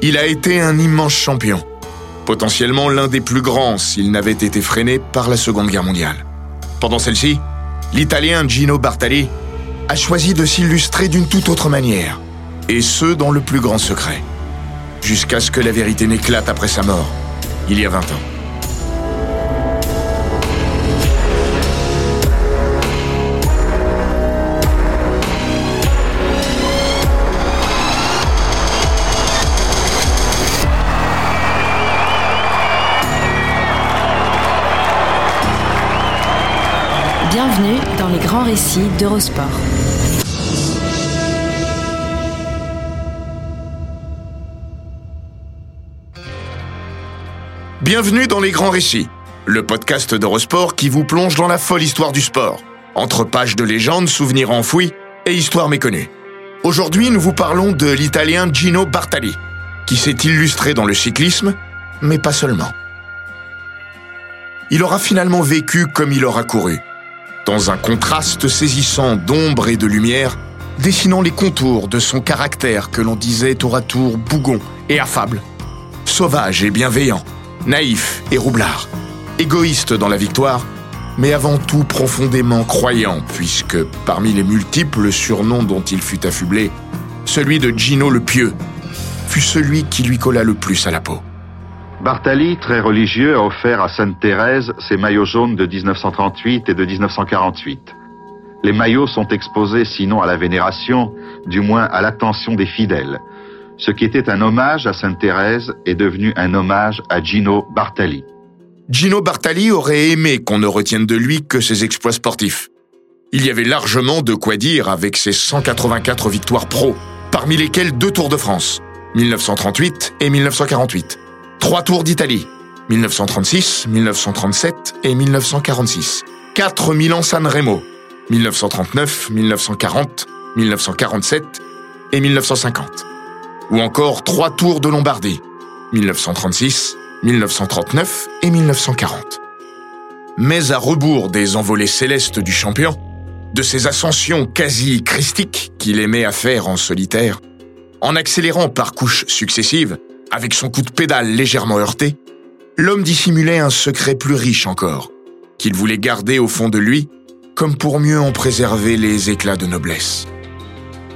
Il a été un immense champion, potentiellement l'un des plus grands s'il n'avait été freiné par la Seconde Guerre mondiale. Pendant celle-ci, l'Italien Gino Bartali a choisi de s'illustrer d'une toute autre manière, et ce dans le plus grand secret, jusqu'à ce que la vérité n'éclate après sa mort, il y a 20 ans. Récits d'Eurosport. Bienvenue dans Les Grands Récits, le podcast d'Eurosport qui vous plonge dans la folle histoire du sport, entre pages de légendes, souvenirs enfouis et histoires méconnues. Aujourd'hui, nous vous parlons de l'Italien Gino Bartali, qui s'est illustré dans le cyclisme, mais pas seulement. Il aura finalement vécu comme il aura couru, dans un contraste saisissant d'ombre et de lumière, dessinant les contours de son caractère que l'on disait tour à tour bougon et affable, sauvage et bienveillant, naïf et roublard, égoïste dans la victoire, mais avant tout profondément croyant, puisque parmi les multiples surnoms dont il fut affublé, celui de Gino le Pieux fut celui qui lui colla le plus à la peau. Bartali, très religieux, a offert à Sainte Thérèse ses maillots jaunes de 1938 et de 1948. Les maillots sont exposés sinon à la vénération, du moins à l'attention des fidèles. Ce qui était un hommage à Sainte Thérèse est devenu un hommage à Gino Bartali. Gino Bartali aurait aimé qu'on ne retienne de lui que ses exploits sportifs. Il y avait largement de quoi dire avec ses 184 victoires pro, parmi lesquelles deux Tours de France, 1938 et 1948. Trois Tours d'Italie, 1936, 1937 et 1946. Quatre Milan-San Remo, 1939, 1940, 1947 et 1950. Ou encore trois Tours de Lombardie, 1936, 1939 et 1940. Mais à rebours des envolées célestes du champion, de ses ascensions quasi christiques qu'il aimait à faire en solitaire, en accélérant par couches successives, avec son coup de pédale légèrement heurté, l'homme dissimulait un secret plus riche encore, qu'il voulait garder au fond de lui, comme pour mieux en préserver les éclats de noblesse.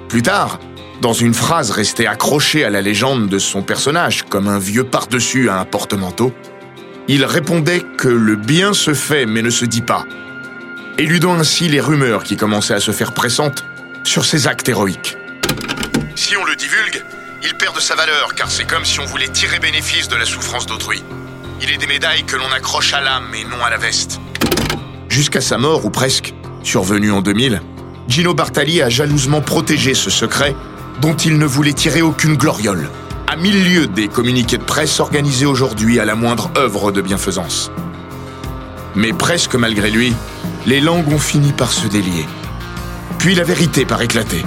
Plus tard, dans une phrase restée accrochée à la légende de son personnage comme un vieux par-dessus à un porte-manteau, il répondait que le bien se fait mais ne se dit pas, éludant ainsi les rumeurs qui commençaient à se faire pressantes sur ses actes héroïques. Si on le divulgue, il perd de sa valeur car c'est comme si on voulait tirer bénéfice de la souffrance d'autrui. Il est des médailles que l'on accroche à l'âme et non à la veste. Jusqu'à sa mort, ou presque, survenue en 2000, Gino Bartali a jalousement protégé ce secret dont il ne voulait tirer aucune gloriole, à mille lieues des communiqués de presse organisés aujourd'hui à la moindre œuvre de bienfaisance. Mais presque malgré lui, les langues ont fini par se délier. Puis la vérité par éclater.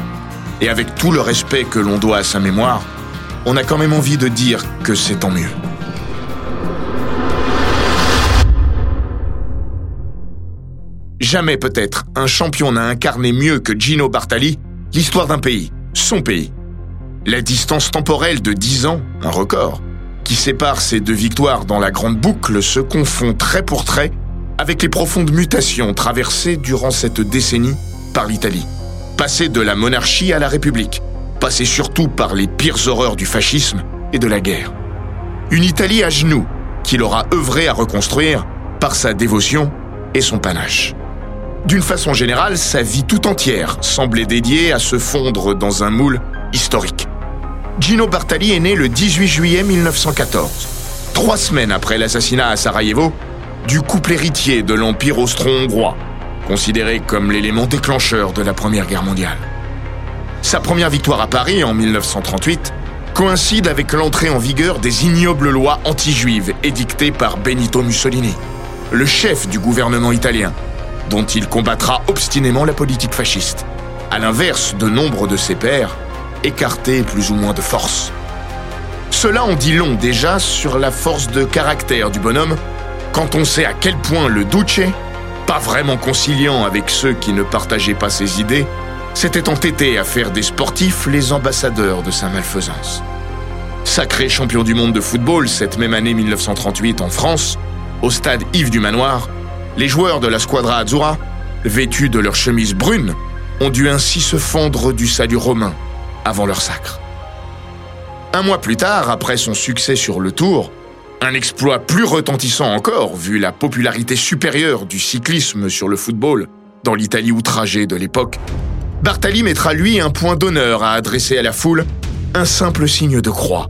Et avec tout le respect que l'on doit à sa mémoire, on a quand même envie de dire que c'est tant mieux. Jamais peut-être un champion n'a incarné mieux que Gino Bartali l'histoire d'un pays, son pays. La distance temporelle de 10 ans, un record, qui sépare ces deux victoires dans la grande boucle se confond trait pour trait avec les profondes mutations traversées durant cette décennie par l'Italie. Passé de la monarchie à la République, passé surtout par les pires horreurs du fascisme et de la guerre. Une Italie à genoux qu'il aura œuvré à reconstruire par sa dévotion et son panache. D'une façon générale, sa vie tout entière semblait dédiée à se fondre dans un moule historique. Gino Bartali est né le 18 juillet 1914, trois semaines après l'assassinat à Sarajevo du couple héritier de l'Empire austro-hongrois, considéré comme l'élément déclencheur de la Première Guerre mondiale. Sa première victoire à Paris en 1938 coïncide avec l'entrée en vigueur des ignobles lois anti-juives édictées par Benito Mussolini, le chef du gouvernement italien, dont il combattra obstinément la politique fasciste, à l'inverse de nombre de ses pairs, écartés plus ou moins de force. Cela en dit long déjà sur la force de caractère du bonhomme quand on sait à quel point le Duce, pas vraiment conciliant avec ceux qui ne partageaient pas ses idées, s'était entêté à faire des sportifs les ambassadeurs de sa malfaisance. Sacré champion du monde de football cette même année 1938 en France, au stade Yves du Manoir, les joueurs de la Squadra Azzurra, vêtus de leurs chemises brunes, ont dû ainsi se fondre du salut romain avant leur sacre. Un mois plus tard, après son succès sur le Tour, un exploit plus retentissant encore vu la popularité supérieure du cyclisme sur le football dans l'Italie outragée de l'époque, Bartali mettra lui un point d'honneur à adresser à la foule un simple signe de croix.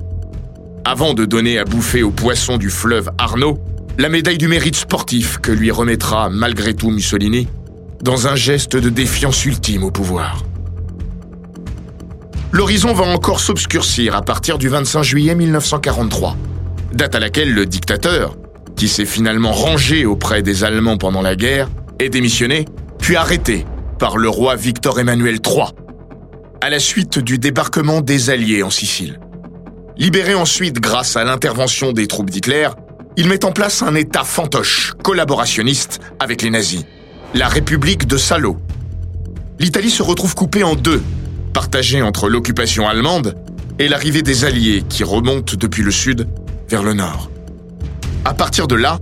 Avant de donner à bouffer aux poissons du fleuve Arnaud la médaille du mérite sportif que lui remettra malgré tout Mussolini dans un geste de défiance ultime au pouvoir. L'horizon va encore s'obscurcir à partir du 25 juillet 1943, date à laquelle le dictateur, qui s'est finalement rangé auprès des Allemands pendant la guerre, est démissionné, puis arrêté par le roi Victor Emmanuel III, à la suite du débarquement des Alliés en Sicile. Libéré ensuite grâce à l'intervention des troupes d'Hitler, il met en place un État fantoche, collaborationniste avec les nazis, la République de Salo. L'Italie se retrouve coupée en deux, partagée entre l'occupation allemande et l'arrivée des Alliés qui remontent depuis le sud vers le nord. À partir de là,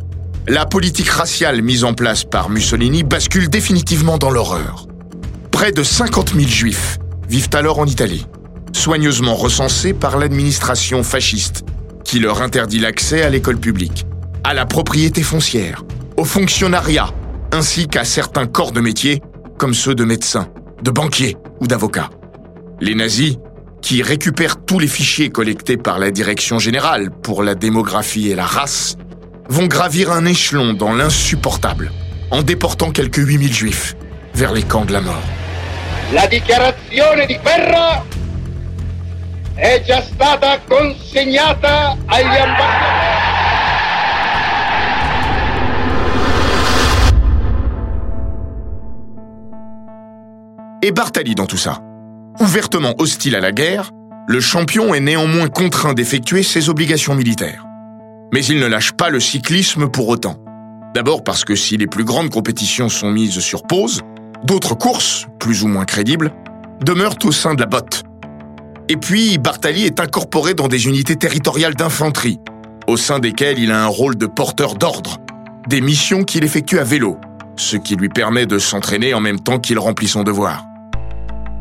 la politique raciale mise en place par Mussolini bascule définitivement dans l'horreur. Près de 50 000 juifs vivent alors en Italie, soigneusement recensés par l'administration fasciste, qui leur interdit l'accès à l'école publique, à la propriété foncière, au fonctionnariat, ainsi qu'à certains corps de métier, comme ceux de médecins, de banquiers ou d'avocats. Les nazis, qui récupèrent tous les fichiers collectés par la Direction générale pour la démographie et la race, vont gravir un échelon dans l'insupportable, en déportant quelques 8000 juifs vers les camps de la mort. La dichiarazione di guerra è già stata consegnata agli ambasciatori. Et Bartali dans tout ça. Ouvertement hostile à la guerre, le champion est néanmoins contraint d'effectuer ses obligations militaires. Mais il ne lâche pas le cyclisme pour autant. D'abord parce que si les plus grandes compétitions sont mises sur pause, d'autres courses, plus ou moins crédibles, demeurent au sein de la botte. Et puis, Bartali est incorporé dans des unités territoriales d'infanterie, au sein desquelles il a un rôle de porteur d'ordre, des missions qu'il effectue à vélo, ce qui lui permet de s'entraîner en même temps qu'il remplit son devoir.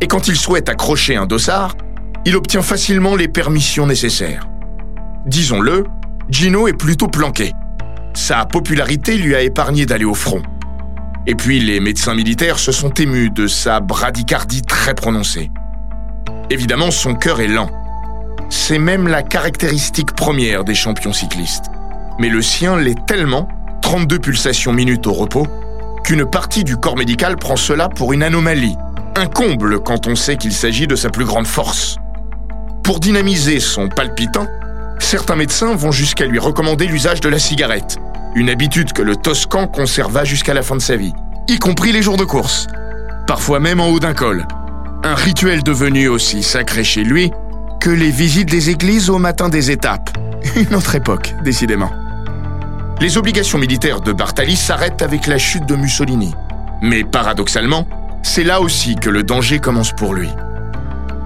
Et quand il souhaite accrocher un dossard, il obtient facilement les permissions nécessaires. Disons-le, Gino est plutôt planqué. Sa popularité lui a épargné d'aller au front. Et puis les médecins militaires se sont émus de sa bradycardie très prononcée. Évidemment, son cœur est lent. C'est même la caractéristique première des champions cyclistes. Mais le sien l'est tellement, 32 pulsations minutes au repos, qu'une partie du corps médical prend cela pour une anomalie, un comble quand on sait qu'il s'agit de sa plus grande force. Pour dynamiser son palpitant, certains médecins vont jusqu'à lui recommander l'usage de la cigarette, une habitude que le Toscan conserva jusqu'à la fin de sa vie, y compris les jours de course, parfois même en haut d'un col. Un rituel devenu aussi sacré chez lui que les visites des églises au matin des étapes. Une autre époque, décidément. Les obligations militaires de Bartali s'arrêtent avec la chute de Mussolini. Mais paradoxalement, c'est là aussi que le danger commence pour lui.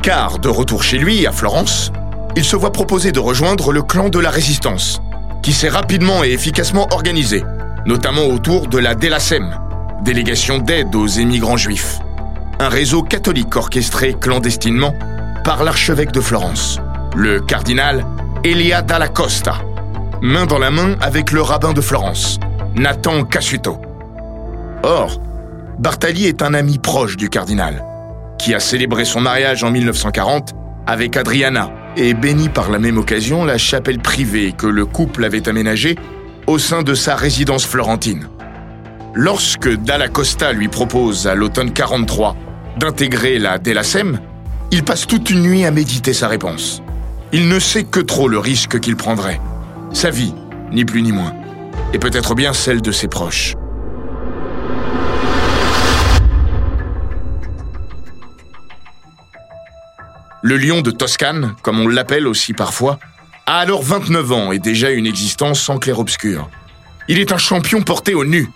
Car, de retour chez lui, à Florence, il se voit proposer de rejoindre le clan de la résistance, qui s'est rapidement et efficacement organisé, notamment autour de la DELASEM, délégation d'aide aux émigrants juifs. Un réseau catholique orchestré clandestinement par l'archevêque de Florence, le cardinal Elia Dalla Costa, main dans la main avec le rabbin de Florence, Nathan Cassuto. Or, Bartali est un ami proche du cardinal, qui a célébré son mariage en 1940 avec Adriana et béni par la même occasion la chapelle privée que le couple avait aménagée au sein de sa résidence florentine. Lorsque Dalla Costa lui propose à l'automne 43 d'intégrer la DELASEM, il passe toute une nuit à méditer sa réponse. Il ne sait que trop le risque qu'il prendrait. Sa vie, ni plus ni moins. Et peut-être bien celle de ses proches. Le lion de Toscane, comme on l'appelle aussi parfois, a alors 29 ans et déjà une existence sans clair-obscur. Il est un champion porté au nu,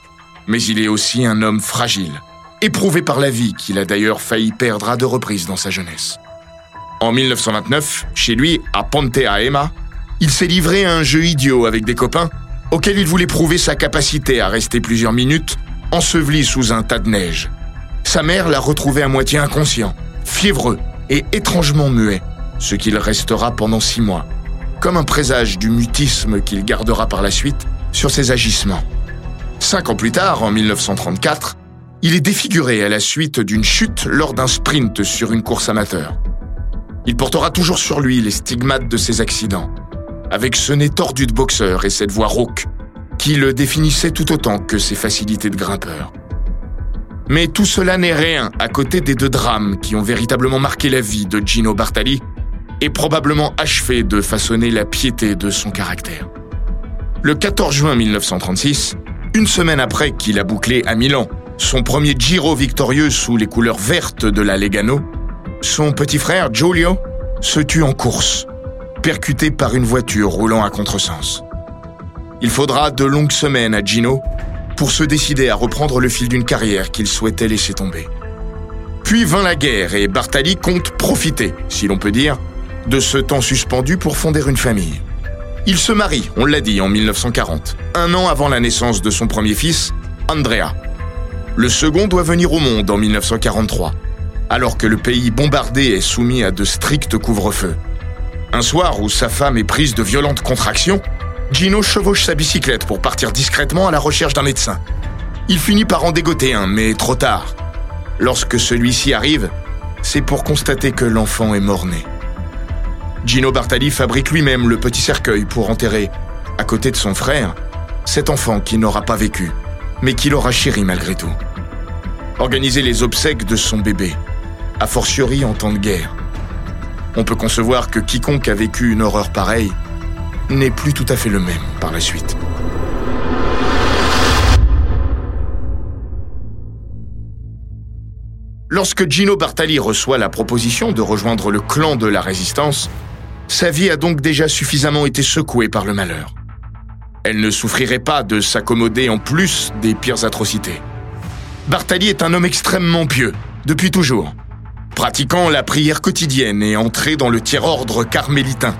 mais il est aussi un homme fragile, éprouvé par la vie qu'il a d'ailleurs failli perdre à deux reprises dans sa jeunesse. En 1929, chez lui, à Ponte a Ema, il s'est livré à un jeu idiot avec des copains auquel il voulait prouver sa capacité à rester plusieurs minutes enseveli sous un tas de neige. Sa mère l'a retrouvé à moitié inconscient, fiévreux et étrangement muet, ce qu'il restera pendant six mois, comme un présage du mutisme qu'il gardera par la suite sur ses agissements. Cinq ans plus tard, en 1934, il est défiguré à la suite d'une chute lors d'un sprint sur une course amateur. Il portera toujours sur lui les stigmates de ses accidents, avec ce nez tordu de boxeur et cette voix rauque, qui le définissait tout autant que ses facilités de grimpeur. Mais tout cela n'est rien à côté des deux drames qui ont véritablement marqué la vie de Gino Bartali et probablement achevé de façonner la piété de son caractère. Le 14 juin 1936, une semaine après qu'il a bouclé à Milan son premier Giro victorieux sous les couleurs vertes de la Legano, son petit frère Giulio se tue en course, percuté par une voiture roulant à contresens. Il faudra de longues semaines à Gino pour se décider à reprendre le fil d'une carrière qu'il souhaitait laisser tomber. Puis vint la guerre et Bartali compte profiter, si l'on peut dire, de ce temps suspendu pour fonder une famille. Il se marie, on l'a dit, en 1940, un an avant la naissance de son premier fils, Andrea. Le second doit venir au monde en 1943, alors que le pays bombardé est soumis à de stricts couvre-feux. Un soir où sa femme est prise de violentes contractions, Gino chevauche sa bicyclette pour partir discrètement à la recherche d'un médecin. Il finit par en dégoter un, mais trop tard. Lorsque celui-ci arrive, c'est pour constater que l'enfant est mort-né. Gino Bartali fabrique lui-même le petit cercueil pour enterrer, à côté de son frère, cet enfant qui n'aura pas vécu, mais qui l'aura chéri malgré tout. Organiser les obsèques de son bébé, a fortiori en temps de guerre. On peut concevoir que quiconque a vécu une horreur pareille n'est plus tout à fait le même par la suite. Lorsque Gino Bartali reçoit la proposition de rejoindre le clan de la résistance, sa vie a donc déjà suffisamment été secouée par le malheur. Elle ne souffrirait pas de s'accommoder en plus des pires atrocités. Bartali est un homme extrêmement pieux, depuis toujours, pratiquant la prière quotidienne et entré dans le tiers-ordre carmélitain.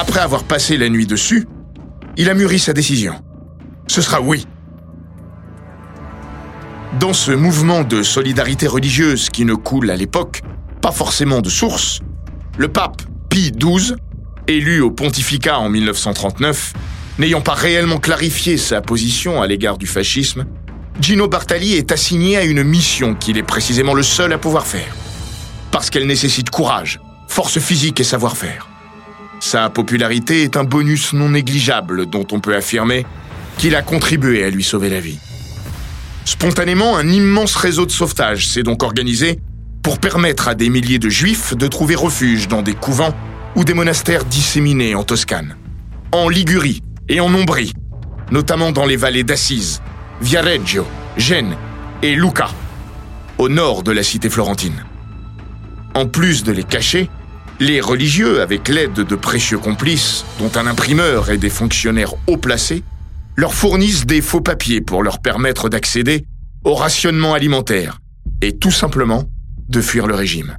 Après avoir passé la nuit dessus, il a mûri sa décision. Ce sera oui. Dans ce mouvement de solidarité religieuse qui ne coule à l'époque pas forcément de source, le pape Pie XII, élu au pontificat en 1939, n'ayant pas réellement clarifié sa position à l'égard du fascisme, Gino Bartali est assigné à une mission qu'il est précisément le seul à pouvoir faire. Parce qu'elle nécessite courage, force physique et savoir-faire. Sa popularité est un bonus non négligeable dont on peut affirmer qu'il a contribué à lui sauver la vie. Spontanément, un immense réseau de sauvetage s'est donc organisé pour permettre à des milliers de juifs de trouver refuge dans des couvents ou des monastères disséminés en Toscane, en Ligurie et en Ombrie, notamment dans les vallées d'Assise, Viareggio, Gênes et Lucca, au nord de la cité florentine. En plus de les cacher, les religieux, avec l'aide de précieux complices, dont un imprimeur et des fonctionnaires haut placés, leur fournissent des faux papiers pour leur permettre d'accéder au rationnement alimentaire et tout simplement de fuir le régime.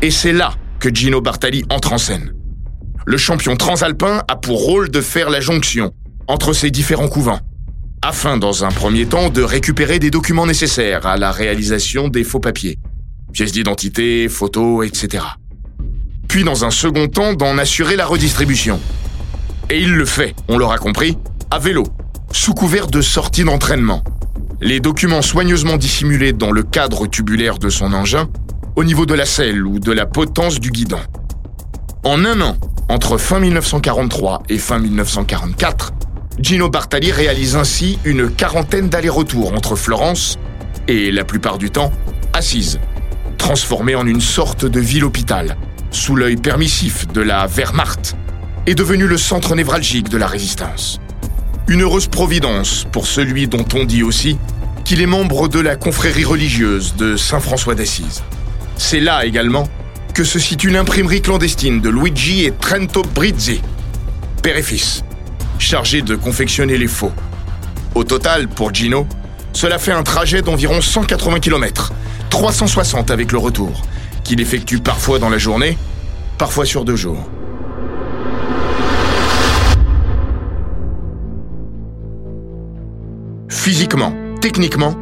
Et c'est là que Gino Bartali entre en scène. Le champion transalpin a pour rôle de faire la jonction entre ces différents couvents, afin dans un premier temps de récupérer des documents nécessaires à la réalisation des faux papiers, pièces d'identité, photos, etc. Puis dans un second temps d'en assurer la redistribution. Et il le fait, on l'aura compris, à vélo, sous couvert de sorties d'entraînement, les documents soigneusement dissimulés dans le cadre tubulaire de son engin, au niveau de la selle ou de la potence du guidon. En un an, entre fin 1943 et fin 1944, Gino Bartali réalise ainsi une quarantaine d'allers-retours entre Florence et, la plupart du temps, Assise, transformée en une sorte de ville-hôpital, sous l'œil permissif de la Wehrmacht, est devenue le centre névralgique de la résistance. Une heureuse providence pour celui dont on dit aussi qu'il est membre de la confrérie religieuse de Saint François d'Assise. C'est là également que se situe l'imprimerie clandestine de Luigi et Trento Brizzi, père et fils, chargés de confectionner les faux. Au total, pour Gino, cela fait un trajet d'environ 180 km, 360 avec le retour, qu'il effectue parfois dans la journée, parfois sur deux jours. Physiquement, techniquement,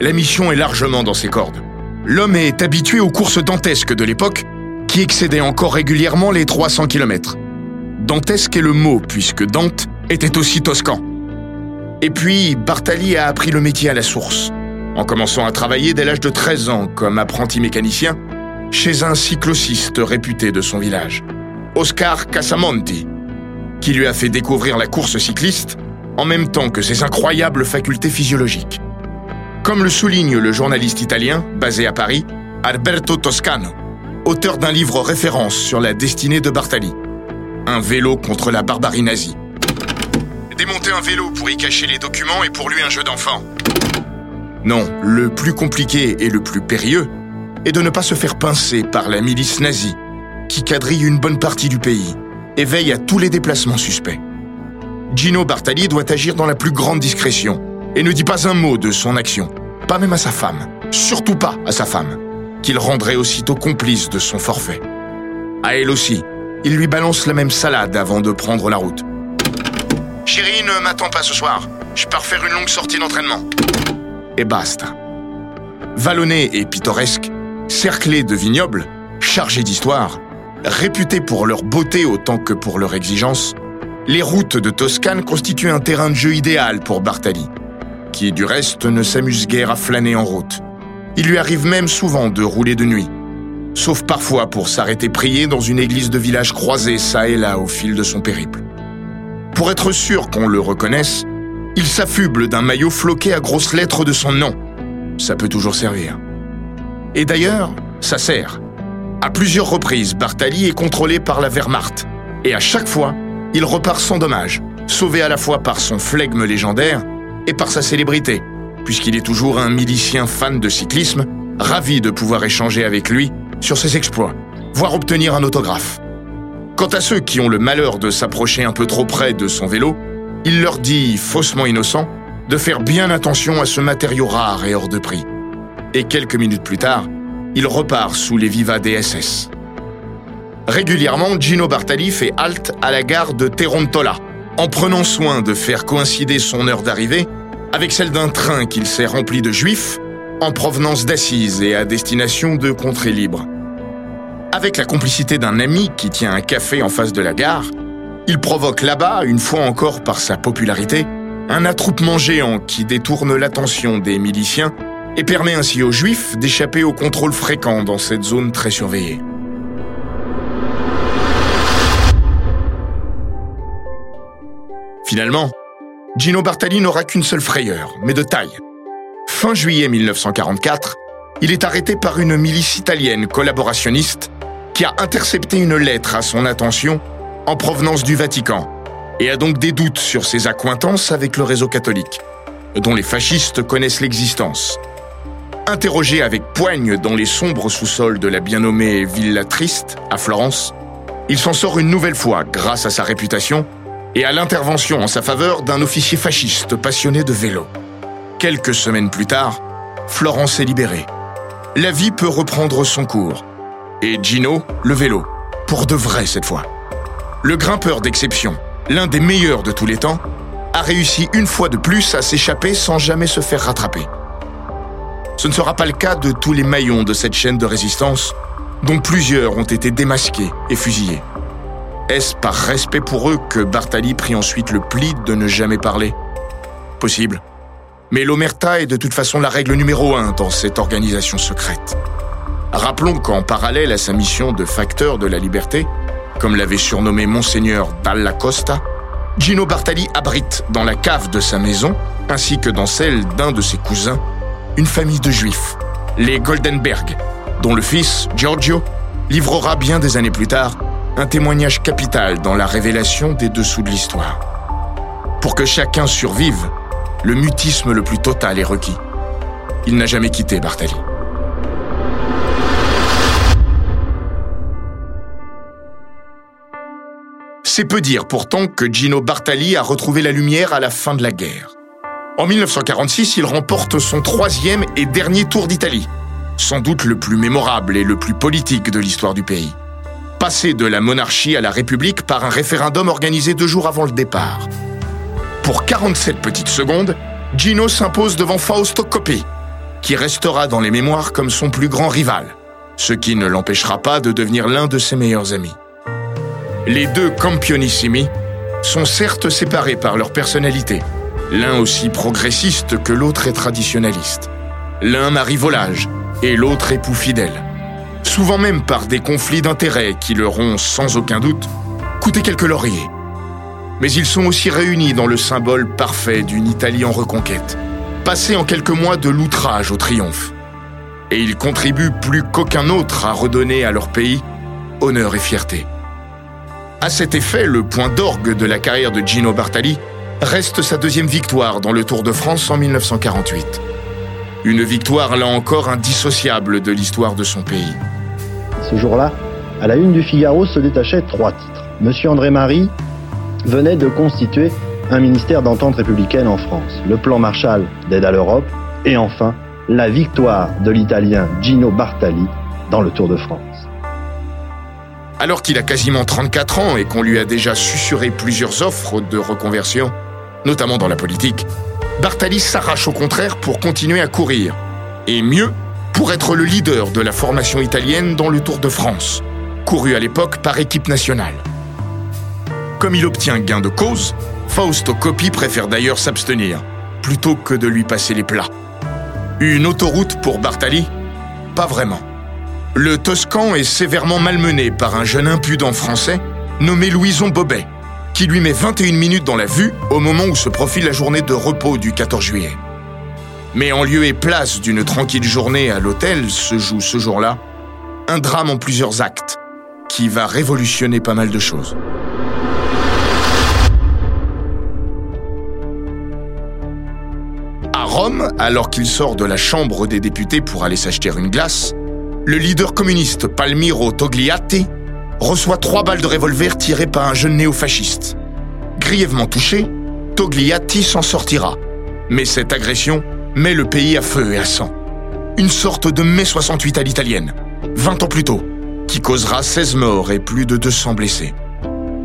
la mission est largement dans ses cordes. L'homme est habitué aux courses dantesques de l'époque, qui excédaient encore régulièrement les 300 km. Dantesque est le mot, puisque Dante était aussi toscan. Et puis, Bartali a appris le métier à la source, en commençant à travailler dès l'âge de 13 ans comme apprenti mécanicien chez un cyclociste réputé de son village, Oscar Casamonti, qui lui a fait découvrir la course cycliste en même temps que ses incroyables facultés physiologiques. Comme le souligne le journaliste italien, basé à Paris, Alberto Toscano, auteur d'un livre référence sur la destinée de Bartali, Un vélo contre la barbarie nazie. Démonter un vélo pour y cacher les documents est pour lui un jeu d'enfant. Non, le plus compliqué et le plus périlleux est de ne pas se faire pincer par la milice nazie, qui quadrille une bonne partie du pays et veille à tous les déplacements suspects. Gino Bartali doit agir dans la plus grande discrétion et ne dit pas un mot de son action, pas même à sa femme, surtout pas à sa femme, qu'il rendrait aussitôt complice de son forfait. À elle aussi, il lui balance la même salade avant de prendre la route. Chérie, ne m'attends pas ce soir, je pars faire une longue sortie d'entraînement. Et basta. Vallonné et pittoresque, cerclé de vignobles, chargés d'histoire, réputés pour leur beauté autant que pour leur exigence, les routes de Toscane constituent un terrain de jeu idéal pour Bartali, qui du reste ne s'amuse guère à flâner en route. Il lui arrive même souvent de rouler de nuit, sauf parfois pour s'arrêter prier dans une église de village croisée ça et là au fil de son périple. Pour être sûr qu'on le reconnaisse, il s'affuble d'un maillot floqué à grosses lettres de son nom. Ça peut toujours servir. Et d'ailleurs, ça sert. À plusieurs reprises, Bartali est contrôlé par la Wehrmacht, et à chaque fois, il repart sans dommage, sauvé à la fois par son flegme légendaire et par sa célébrité, puisqu'il est toujours un milicien fan de cyclisme, ravi de pouvoir échanger avec lui sur ses exploits, voire obtenir un autographe. Quant à ceux qui ont le malheur de s'approcher un peu trop près de son vélo, il leur dit, faussement innocent, de faire bien attention à ce matériau rare et hors de prix. Et quelques minutes plus tard, il repart sous les vivas des SS. Régulièrement, Gino Bartali fait halte à la gare de Terontola, en prenant soin de faire coïncider son heure d'arrivée avec celle d'un train qu'il s'est rempli de juifs en provenance d'Assise et à destination de contrées libres. Avec la complicité d'un ami qui tient un café en face de la gare, il provoque là-bas, une fois encore par sa popularité, un attroupement géant qui détourne l'attention des miliciens et permet ainsi aux Juifs d'échapper aux contrôles fréquents dans cette zone très surveillée. Finalement, Gino Bartali n'aura qu'une seule frayeur, mais de taille. Fin juillet 1944, il est arrêté par une milice italienne collaborationniste qui a intercepté une lettre à son attention en provenance du Vatican et a donc des doutes sur ses accointances avec le réseau catholique, dont les fascistes connaissent l'existence. Interrogé avec poigne dans les sombres sous-sols de la bien nommée Villa Triste, à Florence, il s'en sort une nouvelle fois grâce à sa réputation et à l'intervention en sa faveur d'un officier fasciste passionné de vélo. Quelques semaines plus tard, Florence est libérée. La vie peut reprendre son cours. Et Gino, le vélo, pour de vrai cette fois. Le grimpeur d'exception, l'un des meilleurs de tous les temps, a réussi une fois de plus à s'échapper sans jamais se faire rattraper. Ce ne sera pas le cas de tous les maillons de cette chaîne de résistance, dont plusieurs ont été démasqués et fusillés. Est-ce par respect pour eux que Bartali prit ensuite le pli de ne jamais parler? Possible. Mais l'omerta est de toute façon la règle numéro un dans cette organisation secrète. Rappelons qu'en parallèle à sa mission de facteur de la liberté, comme l'avait surnommé Monseigneur Dalla Costa, Gino Bartali abrite dans la cave de sa maison, ainsi que dans celle d'un de ses cousins, une famille de juifs, les Goldenberg, dont le fils, Giorgio, livrera bien des années plus tard un témoignage capital dans la révélation des dessous de l'histoire. Pour que chacun survive, le mutisme le plus total est requis. Il n'a jamais quitté Bartali. C'est peu dire pourtant que Gino Bartali a retrouvé la lumière à la fin de la guerre. En 1946, il remporte son troisième et dernier Tour d'Italie, sans doute le plus mémorable et le plus politique de l'histoire du pays. Passé de la monarchie à la République par un référendum organisé deux jours avant le départ. Pour 47 petites secondes, Gino s'impose devant Fausto Coppi, qui restera dans les mémoires comme son plus grand rival, ce qui ne l'empêchera pas de devenir l'un de ses meilleurs amis. Les deux Campionissimi sont certes séparés par leur personnalité, l'un aussi progressiste que l'autre est traditionnaliste. L'un marivolage et l'autre époux fidèle. Souvent même par des conflits d'intérêts qui leur ont, sans aucun doute, coûté quelques lauriers. Mais ils sont aussi réunis dans le symbole parfait d'une Italie en reconquête, passée en quelques mois de l'outrage au triomphe. Et ils contribuent plus qu'aucun autre à redonner à leur pays honneur et fierté. À cet effet, le point d'orgue de la carrière de Gino Bartali reste sa deuxième victoire dans le Tour de France en 1948. Une victoire là encore indissociable de l'histoire de son pays. Ce jour-là, à la une du Figaro se détachaient trois titres. Monsieur André Marie venait de constituer un ministère d'entente républicaine en France, le plan Marshall d'aide à l'Europe et enfin la victoire de l'Italien Gino Bartali dans le Tour de France. Alors qu'il a quasiment 34 ans et qu'on lui a déjà susurré plusieurs offres de reconversion, notamment dans la politique, Bartali s'arrache au contraire pour continuer à courir. Et mieux, pour être le leader de la formation italienne dans le Tour de France, couru à l'époque par équipe nationale. Comme il obtient gain de cause, Fausto Coppi préfère d'ailleurs s'abstenir, plutôt que de lui passer les plats. Une autoroute pour Bartali Pas vraiment le Toscan est sévèrement malmené par un jeune impudent français nommé Louison Bobet, qui lui met 21 minutes dans la vue au moment où se profile la journée de repos du 14 juillet. Mais en lieu et place d'une tranquille journée à l'hôtel se joue ce jour-là un drame en plusieurs actes qui va révolutionner pas mal de choses. À Rome, alors qu'il sort de la Chambre des députés pour aller s'acheter une glace, le leader communiste Palmiro Togliatti reçoit trois balles de revolver tirées par un jeune néofasciste. Grièvement touché, Togliatti s'en sortira. Mais cette agression met le pays à feu et à sang. Une sorte de mai 68 à l'italienne, 20 ans plus tôt, qui causera 16 morts et plus de 200 blessés.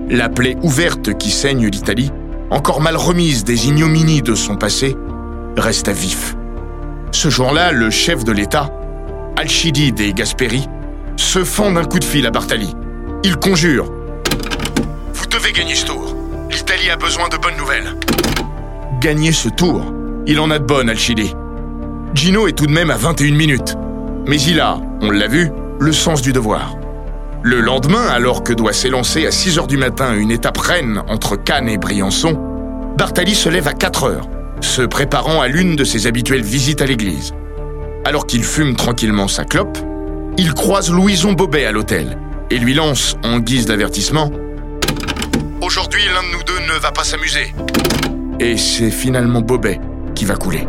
La plaie ouverte qui saigne l'Italie, encore mal remise des ignominies de son passé, reste à vif. Ce jour-là, le chef de l'État, Alchidide et Gasperi, se font d'un coup de fil à Bartali. Ils conjurent. Vous devez gagner ce tour. L'Italie a besoin de bonnes nouvelles. Gagner ce tour Il en a de bonnes, Alchidi. Gino est tout de même à 21 minutes. Mais il a, on l'a vu, le sens du devoir. Le lendemain, alors que doit s'élancer à 6 heures du matin une étape reine entre Cannes et Briançon, Bartali se lève à 4 heures, se préparant à l'une de ses habituelles visites à l'église. Alors qu'il fume tranquillement sa clope, il croise Louison Bobet à l'hôtel et lui lance, en guise d'avertissement, Aujourd'hui, l'un de nous deux ne va pas s'amuser. Et c'est finalement Bobet qui va couler.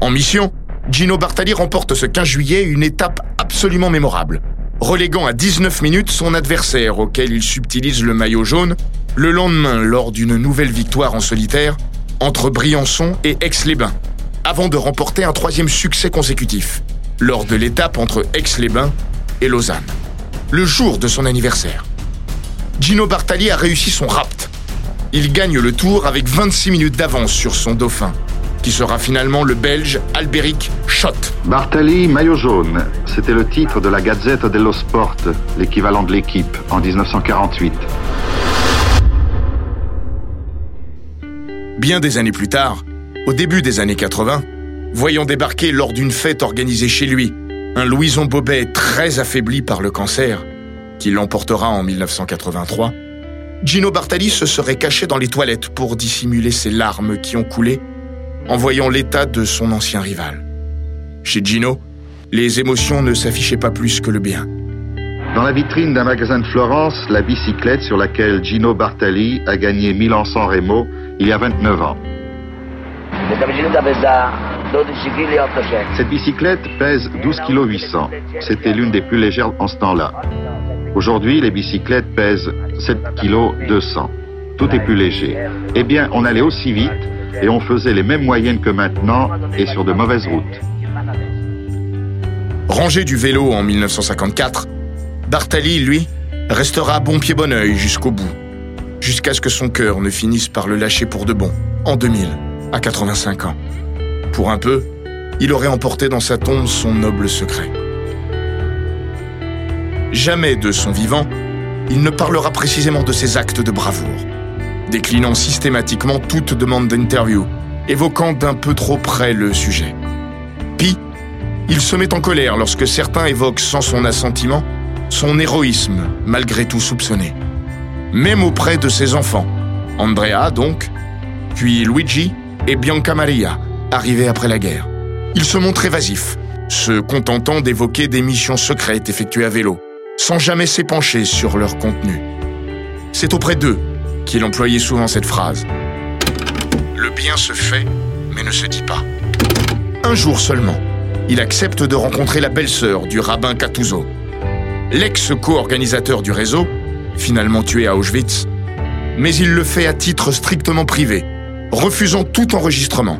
En mission, Gino Bartali remporte ce 15 juillet une étape absolument mémorable, reléguant à 19 minutes son adversaire auquel il subtilise le maillot jaune le lendemain lors d'une nouvelle victoire en solitaire entre Briançon et Aix-les-Bains, avant de remporter un troisième succès consécutif, lors de l'étape entre Aix-les-Bains et Lausanne, le jour de son anniversaire. Gino Bartali a réussi son rapt. Il gagne le tour avec 26 minutes d'avance sur son dauphin, qui sera finalement le Belge Alberic Schott. Bartali, maillot jaune, c'était le titre de la Gazette dello Sport, l'équivalent de l'équipe, en 1948. Bien des années plus tard, au début des années 80, voyant débarquer lors d'une fête organisée chez lui un Louison Bobet très affaibli par le cancer, qui l'emportera en 1983, Gino Bartali se serait caché dans les toilettes pour dissimuler ses larmes qui ont coulé en voyant l'état de son ancien rival. Chez Gino, les émotions ne s'affichaient pas plus que le bien. Dans la vitrine d'un magasin de Florence, la bicyclette sur laquelle Gino Bartali a gagné Milan-San Remo il y a 29 ans. Cette bicyclette pèse 12 kg 800. C'était l'une des plus légères en ce temps-là. Aujourd'hui, les bicyclettes pèsent 7 kg 200. Tout est plus léger. Eh bien, on allait aussi vite et on faisait les mêmes moyennes que maintenant et sur de mauvaises routes. Rangé du vélo en 1954, Bartali, lui, restera bon pied bon oeil jusqu'au bout, jusqu'à ce que son cœur ne finisse par le lâcher pour de bon, en 2000, à 85 ans. Pour un peu, il aurait emporté dans sa tombe son noble secret. Jamais de son vivant, il ne parlera précisément de ses actes de bravoure, déclinant systématiquement toute demande d'interview, évoquant d'un peu trop près le sujet. Puis, il se met en colère lorsque certains évoquent sans son assentiment son héroïsme, malgré tout soupçonné. Même auprès de ses enfants, Andrea donc, puis Luigi et Bianca Maria, arrivés après la guerre. Il se montre évasif, se contentant d'évoquer des missions secrètes effectuées à vélo, sans jamais s'épancher sur leur contenu. C'est auprès d'eux qu'il employait souvent cette phrase. Le bien se fait, mais ne se dit pas. Un jour seulement, il accepte de rencontrer la belle-sœur du rabbin Catouzo. L'ex-co-organisateur du réseau, finalement tué à Auschwitz, mais il le fait à titre strictement privé, refusant tout enregistrement.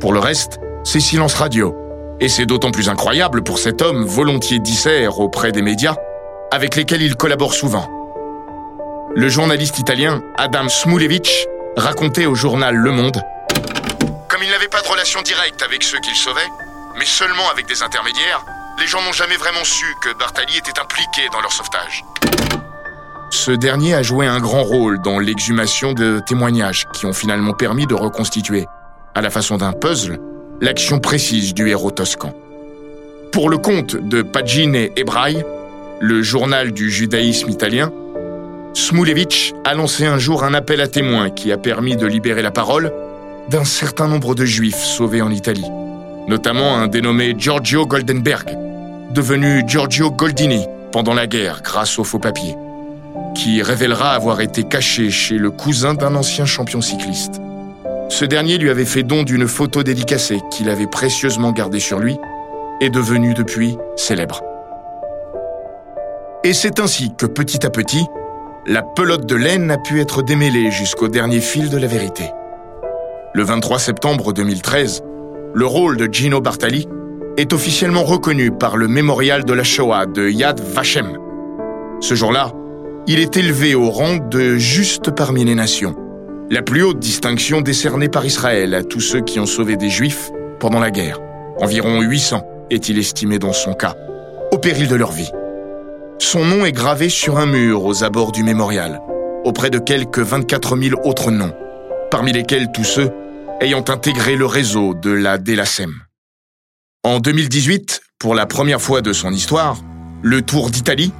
Pour le reste, c'est silence radio, et c'est d'autant plus incroyable pour cet homme volontiers dissert auprès des médias, avec lesquels il collabore souvent. Le journaliste italien Adam Smulevich racontait au journal Le Monde Comme il n'avait pas de relation directe avec ceux qu'il sauvait, mais seulement avec des intermédiaires, les gens n'ont jamais vraiment su que Bartali était impliqué dans leur sauvetage. Ce dernier a joué un grand rôle dans l'exhumation de témoignages qui ont finalement permis de reconstituer, à la façon d'un puzzle, l'action précise du héros toscan. Pour le compte de Pagine Ebraille, le journal du judaïsme italien, Smulevich a lancé un jour un appel à témoins qui a permis de libérer la parole d'un certain nombre de juifs sauvés en Italie, notamment un dénommé Giorgio Goldenberg, devenu Giorgio Goldini pendant la guerre grâce aux faux papiers, qui révélera avoir été caché chez le cousin d'un ancien champion cycliste. Ce dernier lui avait fait don d'une photo dédicacée qu'il avait précieusement gardée sur lui et devenue depuis célèbre. Et c'est ainsi que petit à petit, la pelote de laine a pu être démêlée jusqu'au dernier fil de la vérité. Le 23 septembre 2013, le rôle de Gino Bartali est officiellement reconnu par le mémorial de la Shoah de Yad Vashem. Ce jour-là, il est élevé au rang de juste parmi les nations la plus haute distinction décernée par Israël à tous ceux qui ont sauvé des Juifs pendant la guerre. Environ 800 est-il estimé dans son cas, au péril de leur vie. Son nom est gravé sur un mur aux abords du mémorial, auprès de quelques 24 000 autres noms, parmi lesquels tous ceux ayant intégré le réseau de la DELASEM. En 2018, pour la première fois de son histoire, le Tour d'Italie,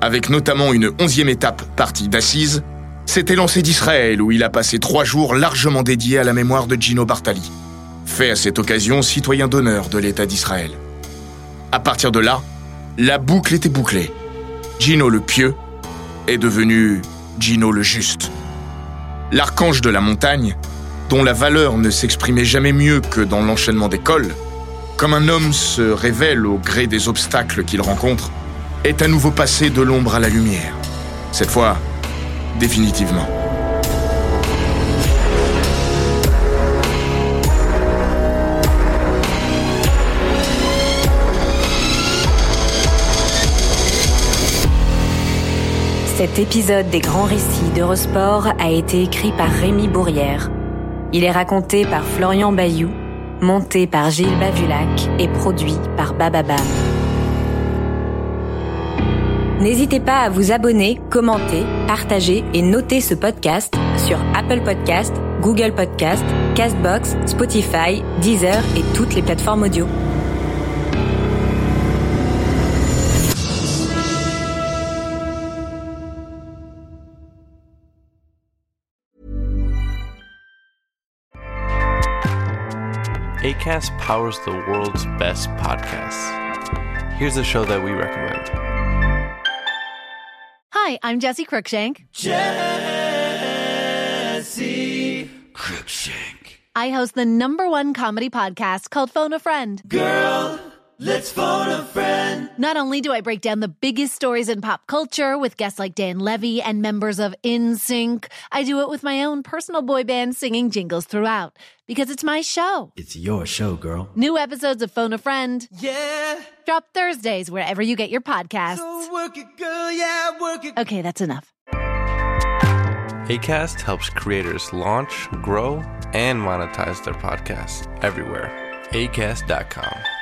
avec notamment une onzième étape partie d'Assise, s'était lancé d'Israël où il a passé trois jours largement dédiés à la mémoire de Gino Bartali, fait à cette occasion citoyen d'honneur de l'État d'Israël. À partir de là, la boucle était bouclée. Gino le pieux est devenu Gino le juste. L'archange de la montagne, dont la valeur ne s'exprimait jamais mieux que dans l'enchaînement des cols, comme un homme se révèle au gré des obstacles qu'il rencontre, est à nouveau passé de l'ombre à la lumière. Cette fois, définitivement. Cet épisode des grands récits d'Eurosport a été écrit par Rémi Bourrière. Il est raconté par Florian Bayou, monté par Gilles Bavulac et produit par Bababam. N'hésitez pas à vous abonner, commenter, partager et noter ce podcast sur Apple Podcast, Google Podcast, Castbox, Spotify, Deezer et toutes les plateformes audio. ACAS powers the world's best podcasts. Here's a show that we recommend. Hi, I'm Jesse Cruikshank. Jesse Cruikshank. I host the number one comedy podcast called Phone a Friend. Girl, let's phone a friend. Not only do I break down the biggest stories in pop culture with guests like Dan Levy and members of InSync, I do it with my own personal boy band singing jingles throughout because it's my show. It's your show, girl. New episodes of Phone a Friend Yeah. Drop Thursdays wherever you get your podcasts. So work it, girl. Yeah, work it. Okay, that's enough. ACAST helps creators launch, grow, and monetize their podcasts everywhere. ACAST.com.